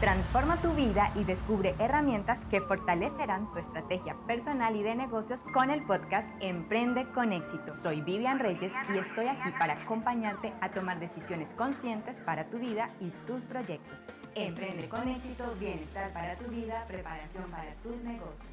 Transforma tu vida y descubre herramientas que fortalecerán tu estrategia personal y de negocios con el podcast Emprende con éxito. Soy Vivian Reyes y estoy aquí para acompañarte a tomar decisiones conscientes para tu vida y tus proyectos. Emprende con éxito, bienestar para tu vida, preparación para tus negocios.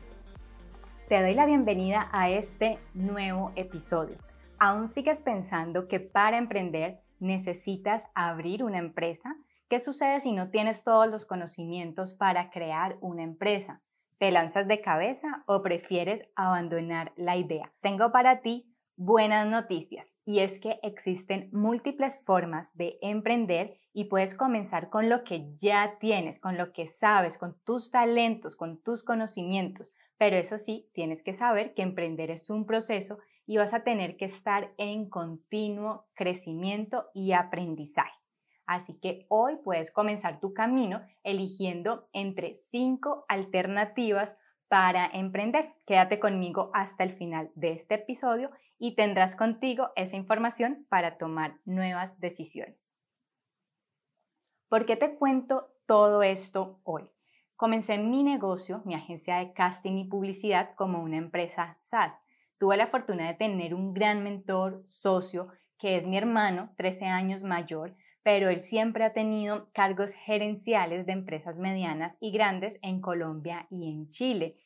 Te doy la bienvenida a este nuevo episodio. ¿Aún sigues pensando que para emprender necesitas abrir una empresa? ¿Qué sucede si no tienes todos los conocimientos para crear una empresa? ¿Te lanzas de cabeza o prefieres abandonar la idea? Tengo para ti buenas noticias y es que existen múltiples formas de emprender y puedes comenzar con lo que ya tienes, con lo que sabes, con tus talentos, con tus conocimientos. Pero eso sí, tienes que saber que emprender es un proceso y vas a tener que estar en continuo crecimiento y aprendizaje. Así que hoy puedes comenzar tu camino eligiendo entre cinco alternativas para emprender. Quédate conmigo hasta el final de este episodio y tendrás contigo esa información para tomar nuevas decisiones. ¿Por qué te cuento todo esto hoy? Comencé mi negocio, mi agencia de casting y publicidad, como una empresa SaaS. Tuve la fortuna de tener un gran mentor, socio, que es mi hermano, 13 años mayor, pero él siempre ha tenido cargos gerenciales de empresas medianas y grandes en Colombia y en Chile.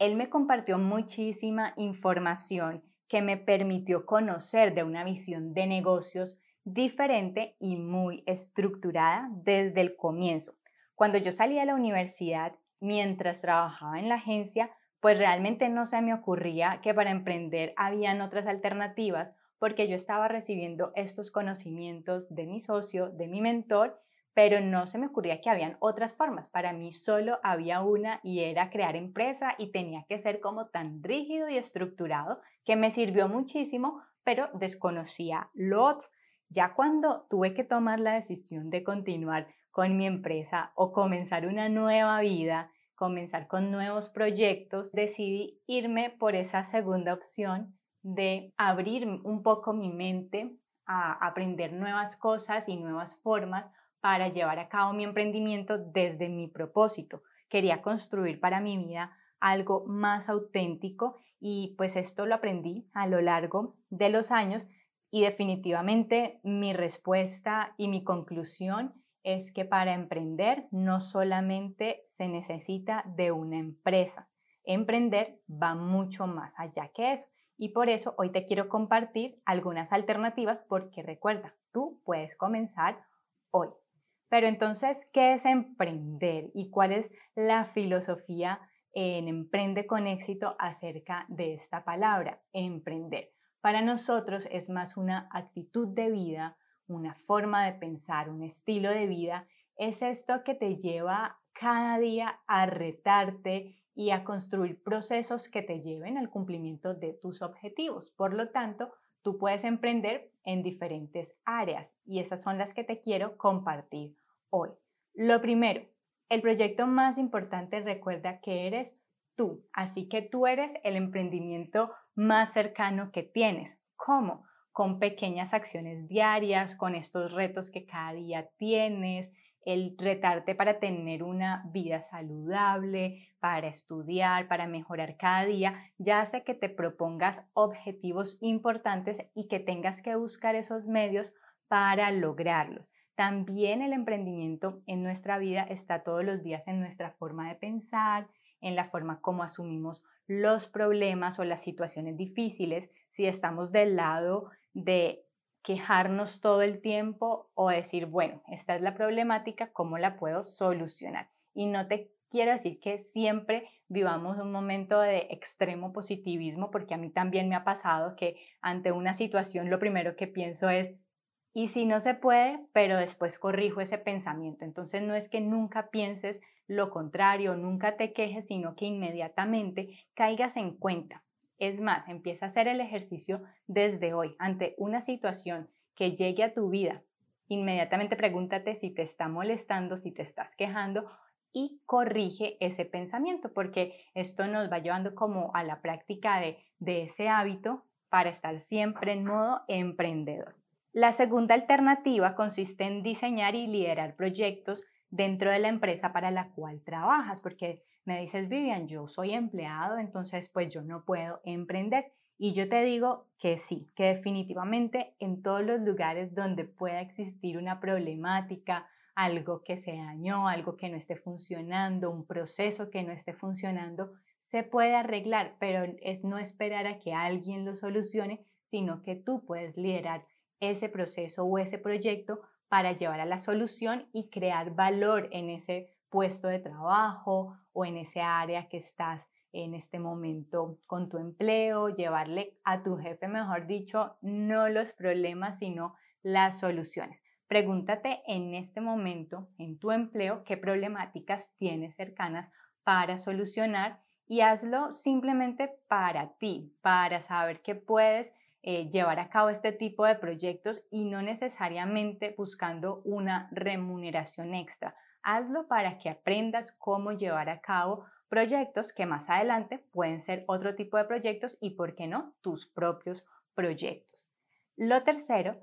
Él me compartió muchísima información que me permitió conocer de una visión de negocios diferente y muy estructurada desde el comienzo. Cuando yo salí de la universidad, mientras trabajaba en la agencia, pues realmente no se me ocurría que para emprender habían otras alternativas porque yo estaba recibiendo estos conocimientos de mi socio, de mi mentor, pero no se me ocurría que habían otras formas. Para mí solo había una y era crear empresa y tenía que ser como tan rígido y estructurado que me sirvió muchísimo, pero desconocía lo otro. Ya cuando tuve que tomar la decisión de continuar con mi empresa o comenzar una nueva vida, comenzar con nuevos proyectos, decidí irme por esa segunda opción de abrir un poco mi mente a aprender nuevas cosas y nuevas formas para llevar a cabo mi emprendimiento desde mi propósito. Quería construir para mi vida algo más auténtico y pues esto lo aprendí a lo largo de los años y definitivamente mi respuesta y mi conclusión es que para emprender no solamente se necesita de una empresa. Emprender va mucho más allá que eso. Y por eso hoy te quiero compartir algunas alternativas porque recuerda, tú puedes comenzar hoy. Pero entonces, ¿qué es emprender y cuál es la filosofía en Emprende con éxito acerca de esta palabra, emprender? Para nosotros es más una actitud de vida, una forma de pensar, un estilo de vida. Es esto que te lleva cada día a retarte y a construir procesos que te lleven al cumplimiento de tus objetivos. Por lo tanto, tú puedes emprender en diferentes áreas y esas son las que te quiero compartir hoy. Lo primero, el proyecto más importante recuerda que eres tú, así que tú eres el emprendimiento más cercano que tienes. ¿Cómo? Con pequeñas acciones diarias, con estos retos que cada día tienes, el retarte para tener una vida saludable, para estudiar, para mejorar cada día, ya hace que te propongas objetivos importantes y que tengas que buscar esos medios para lograrlos. También el emprendimiento en nuestra vida está todos los días en nuestra forma de pensar, en la forma como asumimos los problemas o las situaciones difíciles, si estamos del lado de quejarnos todo el tiempo o decir, bueno, esta es la problemática, ¿cómo la puedo solucionar? Y no te quiero decir que siempre vivamos un momento de extremo positivismo, porque a mí también me ha pasado que ante una situación lo primero que pienso es, y si no se puede, pero después corrijo ese pensamiento. Entonces no es que nunca pienses lo contrario, nunca te quejes, sino que inmediatamente caigas en cuenta es más, empieza a hacer el ejercicio desde hoy ante una situación que llegue a tu vida. Inmediatamente pregúntate si te está molestando, si te estás quejando y corrige ese pensamiento porque esto nos va llevando como a la práctica de, de ese hábito para estar siempre en modo emprendedor. La segunda alternativa consiste en diseñar y liderar proyectos dentro de la empresa para la cual trabajas, porque me dices, Vivian, yo soy empleado, entonces pues yo no puedo emprender. Y yo te digo que sí, que definitivamente en todos los lugares donde pueda existir una problemática, algo que se dañó, algo que no esté funcionando, un proceso que no esté funcionando, se puede arreglar, pero es no esperar a que alguien lo solucione, sino que tú puedes liderar ese proceso o ese proyecto para llevar a la solución y crear valor en ese puesto de trabajo o en ese área que estás en este momento con tu empleo, llevarle a tu jefe, mejor dicho, no los problemas, sino las soluciones. Pregúntate en este momento en tu empleo qué problemáticas tienes cercanas para solucionar y hazlo simplemente para ti, para saber que puedes eh, llevar a cabo este tipo de proyectos y no necesariamente buscando una remuneración extra. Hazlo para que aprendas cómo llevar a cabo proyectos que más adelante pueden ser otro tipo de proyectos y, ¿por qué no?, tus propios proyectos. Lo tercero,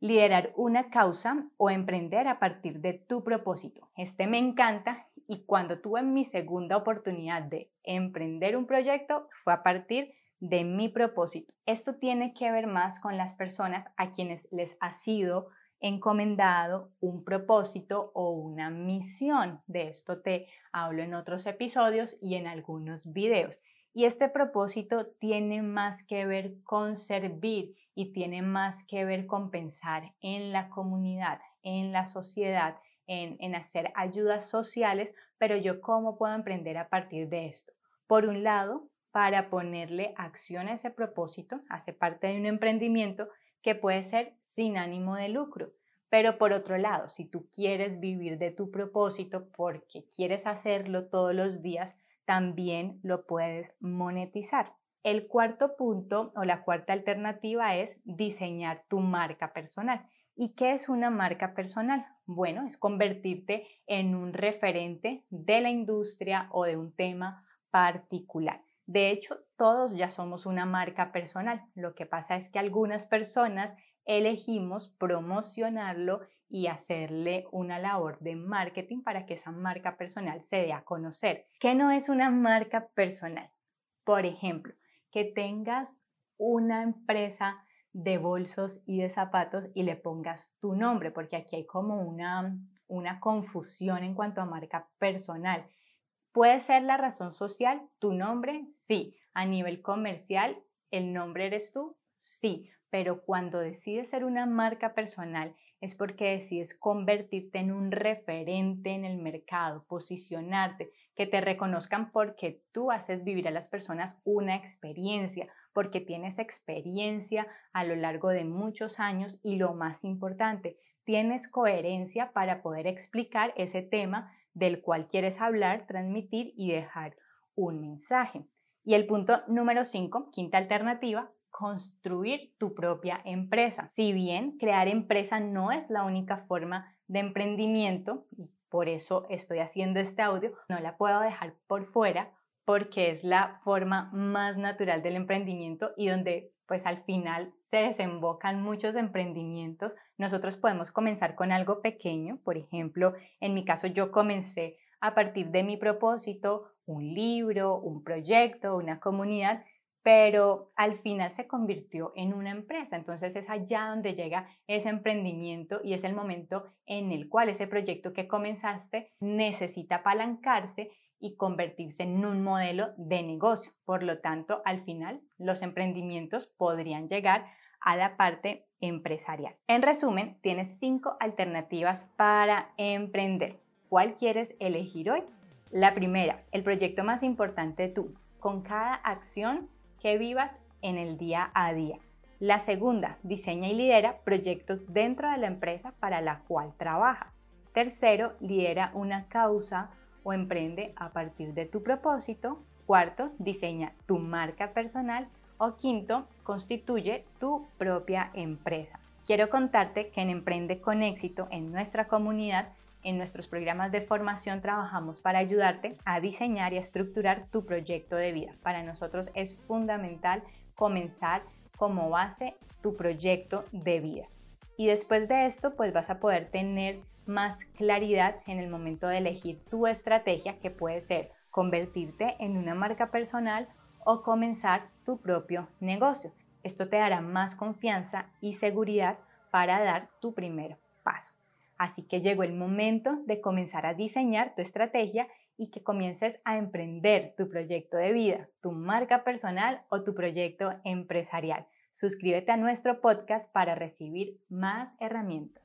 liderar una causa o emprender a partir de tu propósito. Este me encanta y cuando tuve mi segunda oportunidad de emprender un proyecto fue a partir de mi propósito. Esto tiene que ver más con las personas a quienes les ha sido encomendado un propósito o una misión. De esto te hablo en otros episodios y en algunos videos. Y este propósito tiene más que ver con servir y tiene más que ver con pensar en la comunidad, en la sociedad, en, en hacer ayudas sociales, pero yo cómo puedo emprender a partir de esto. Por un lado, para ponerle acción a ese propósito, hace parte de un emprendimiento que puede ser sin ánimo de lucro. Pero por otro lado, si tú quieres vivir de tu propósito porque quieres hacerlo todos los días, también lo puedes monetizar. El cuarto punto o la cuarta alternativa es diseñar tu marca personal. ¿Y qué es una marca personal? Bueno, es convertirte en un referente de la industria o de un tema particular. De hecho, todos ya somos una marca personal. Lo que pasa es que algunas personas elegimos promocionarlo y hacerle una labor de marketing para que esa marca personal se dé a conocer. ¿Qué no es una marca personal? Por ejemplo, que tengas una empresa de bolsos y de zapatos y le pongas tu nombre, porque aquí hay como una, una confusión en cuanto a marca personal. ¿Puede ser la razón social tu nombre? Sí. A nivel comercial, ¿el nombre eres tú? Sí. Pero cuando decides ser una marca personal es porque decides convertirte en un referente en el mercado, posicionarte, que te reconozcan porque tú haces vivir a las personas una experiencia, porque tienes experiencia a lo largo de muchos años y lo más importante, tienes coherencia para poder explicar ese tema del cual quieres hablar, transmitir y dejar un mensaje. Y el punto número 5, quinta alternativa, construir tu propia empresa. Si bien crear empresa no es la única forma de emprendimiento, por eso estoy haciendo este audio, no la puedo dejar por fuera porque es la forma más natural del emprendimiento y donde pues al final se desembocan muchos emprendimientos. Nosotros podemos comenzar con algo pequeño, por ejemplo, en mi caso yo comencé a partir de mi propósito, un libro, un proyecto, una comunidad, pero al final se convirtió en una empresa. Entonces es allá donde llega ese emprendimiento y es el momento en el cual ese proyecto que comenzaste necesita apalancarse y convertirse en un modelo de negocio. Por lo tanto, al final, los emprendimientos podrían llegar a la parte empresarial. En resumen, tienes cinco alternativas para emprender. ¿Cuál quieres elegir hoy? La primera, el proyecto más importante tú, con cada acción que vivas en el día a día. La segunda, diseña y lidera proyectos dentro de la empresa para la cual trabajas. Tercero, lidera una causa o emprende a partir de tu propósito. Cuarto, diseña tu marca personal. O quinto, constituye tu propia empresa. Quiero contarte que en Emprende con éxito, en nuestra comunidad, en nuestros programas de formación trabajamos para ayudarte a diseñar y a estructurar tu proyecto de vida. Para nosotros es fundamental comenzar como base tu proyecto de vida. Y después de esto, pues vas a poder tener más claridad en el momento de elegir tu estrategia, que puede ser convertirte en una marca personal o comenzar tu propio negocio. Esto te dará más confianza y seguridad para dar tu primer paso. Así que llegó el momento de comenzar a diseñar tu estrategia y que comiences a emprender tu proyecto de vida, tu marca personal o tu proyecto empresarial. Suscríbete a nuestro podcast para recibir más herramientas.